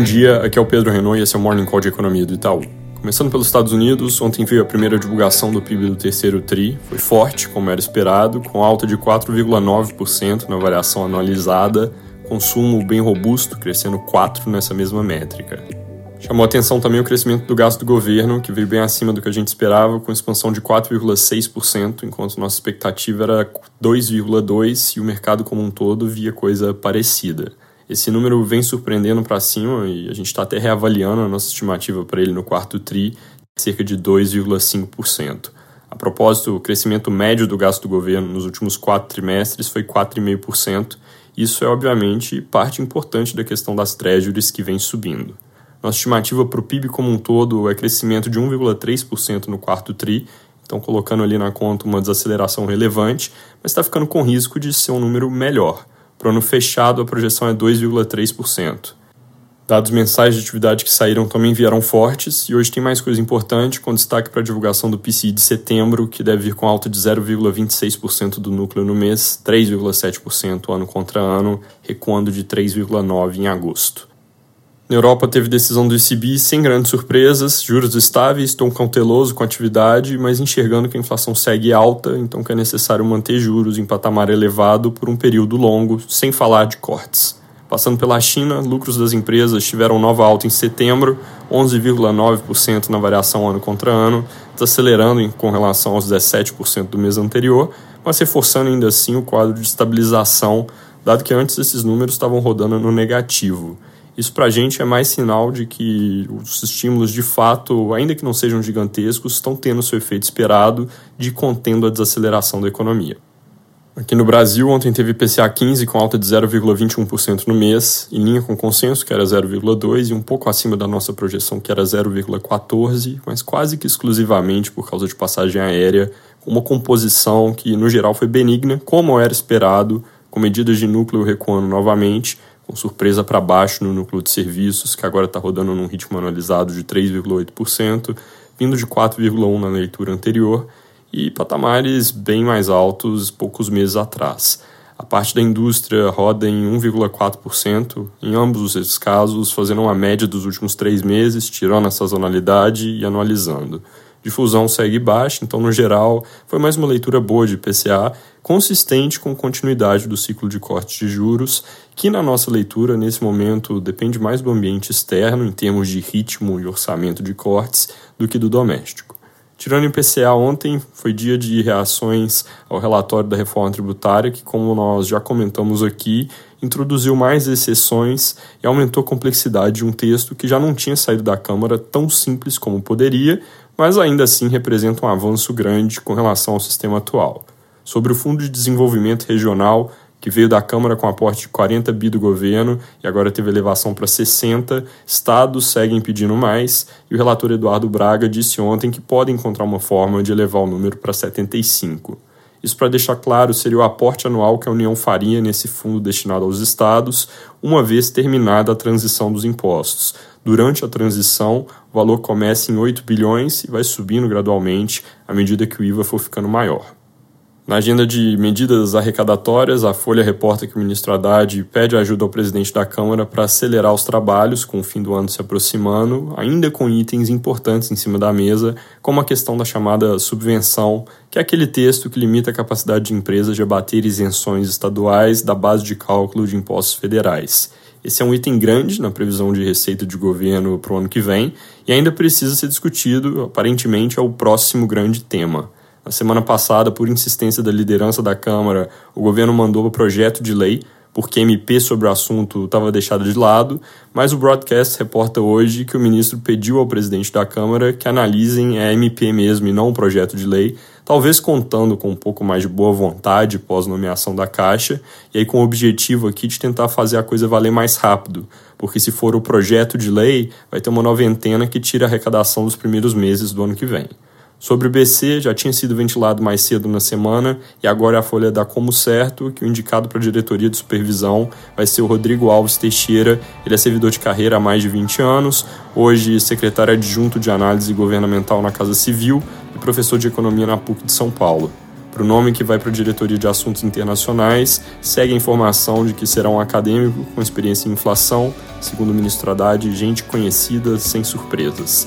Bom dia, aqui é o Pedro Renault e esse é o Morning Call de Economia do Itaú. Começando pelos Estados Unidos, ontem veio a primeira divulgação do PIB do terceiro TRI. Foi forte, como era esperado, com alta de 4,9% na variação anualizada, consumo bem robusto, crescendo 4% nessa mesma métrica. Chamou atenção também o crescimento do gasto do governo, que veio bem acima do que a gente esperava, com expansão de 4,6%, enquanto nossa expectativa era 2,2% e o mercado como um todo via coisa parecida. Esse número vem surpreendendo para cima e a gente está até reavaliando a nossa estimativa para ele no quarto TRI, cerca de 2,5%. A propósito, o crescimento médio do gasto do governo nos últimos quatro trimestres foi 4,5%. Isso é, obviamente, parte importante da questão das treasuries que vem subindo. Nossa estimativa para o PIB como um todo é crescimento de 1,3% no quarto TRI, então colocando ali na conta uma desaceleração relevante, mas está ficando com risco de ser um número melhor. Para o ano fechado, a projeção é 2,3%. Dados mensais de atividade que saíram também vieram fortes e hoje tem mais coisa importante, com destaque para a divulgação do PCI de setembro, que deve vir com alta de 0,26% do núcleo no mês, 3,7% ano contra ano, recuando de 3,9% em agosto. Na Europa teve decisão do ECB sem grandes surpresas, juros estáveis, tom cauteloso com atividade, mas enxergando que a inflação segue alta, então que é necessário manter juros em patamar elevado por um período longo, sem falar de cortes. Passando pela China, lucros das empresas tiveram nova alta em setembro, 11,9% na variação ano contra ano, desacelerando com relação aos 17% do mês anterior, mas reforçando ainda assim o quadro de estabilização, dado que antes esses números estavam rodando no negativo. Isso para a gente é mais sinal de que os estímulos, de fato, ainda que não sejam gigantescos, estão tendo seu efeito esperado de contendo a desaceleração da economia. Aqui no Brasil, ontem teve IPCA 15 com alta de 0,21% no mês, em linha com o consenso, que era 0,2%, e um pouco acima da nossa projeção, que era 0,14%, mas quase que exclusivamente por causa de passagem aérea, com uma composição que, no geral, foi benigna, como era esperado, com medidas de núcleo recuando novamente, com surpresa para baixo no núcleo de serviços, que agora está rodando num ritmo anualizado de 3,8%, vindo de 4,1% na leitura anterior, e patamares bem mais altos poucos meses atrás. A parte da indústria roda em 1,4%, em ambos esses casos, fazendo uma média dos últimos três meses, tirando a sazonalidade e anualizando difusão segue baixa, então, no geral, foi mais uma leitura boa de IPCA, consistente com continuidade do ciclo de cortes de juros, que na nossa leitura, nesse momento, depende mais do ambiente externo, em termos de ritmo e orçamento de cortes, do que do doméstico. Tirando o IPCA ontem, foi dia de reações ao relatório da reforma tributária, que, como nós já comentamos aqui, introduziu mais exceções e aumentou a complexidade de um texto que já não tinha saído da Câmara tão simples como poderia, mas ainda assim representa um avanço grande com relação ao sistema atual. Sobre o Fundo de Desenvolvimento Regional, que veio da Câmara com aporte de 40 bi do governo e agora teve elevação para 60, estados seguem pedindo mais, e o relator Eduardo Braga disse ontem que pode encontrar uma forma de elevar o número para 75. Isso para deixar claro seria o aporte anual que a União faria nesse fundo destinado aos estados, uma vez terminada a transição dos impostos. Durante a transição, o valor começa em 8 bilhões e vai subindo gradualmente à medida que o IVA for ficando maior. Na agenda de medidas arrecadatórias, a Folha reporta que o ministro Haddad pede ajuda ao presidente da Câmara para acelerar os trabalhos, com o fim do ano se aproximando, ainda com itens importantes em cima da mesa, como a questão da chamada subvenção, que é aquele texto que limita a capacidade de empresas de abater isenções estaduais da base de cálculo de impostos federais. Esse é um item grande na previsão de receita de governo para o ano que vem e ainda precisa ser discutido, aparentemente é o próximo grande tema. Na semana passada, por insistência da liderança da Câmara, o governo mandou o projeto de lei, porque MP sobre o assunto estava deixado de lado, mas o broadcast reporta hoje que o ministro pediu ao presidente da Câmara que analisem a MP mesmo e não o projeto de lei, talvez contando com um pouco mais de boa vontade pós-nomeação da Caixa, e aí com o objetivo aqui de tentar fazer a coisa valer mais rápido, porque se for o projeto de lei, vai ter uma noventena que tira a arrecadação dos primeiros meses do ano que vem. Sobre o BC, já tinha sido ventilado mais cedo na semana e agora a Folha dá como certo que o indicado para a diretoria de supervisão vai ser o Rodrigo Alves Teixeira. Ele é servidor de carreira há mais de 20 anos, hoje secretário adjunto de análise governamental na Casa Civil e professor de economia na PUC de São Paulo. Para o nome que vai para a diretoria de assuntos internacionais, segue a informação de que será um acadêmico com experiência em inflação, segundo o ministro Haddad, gente conhecida sem surpresas.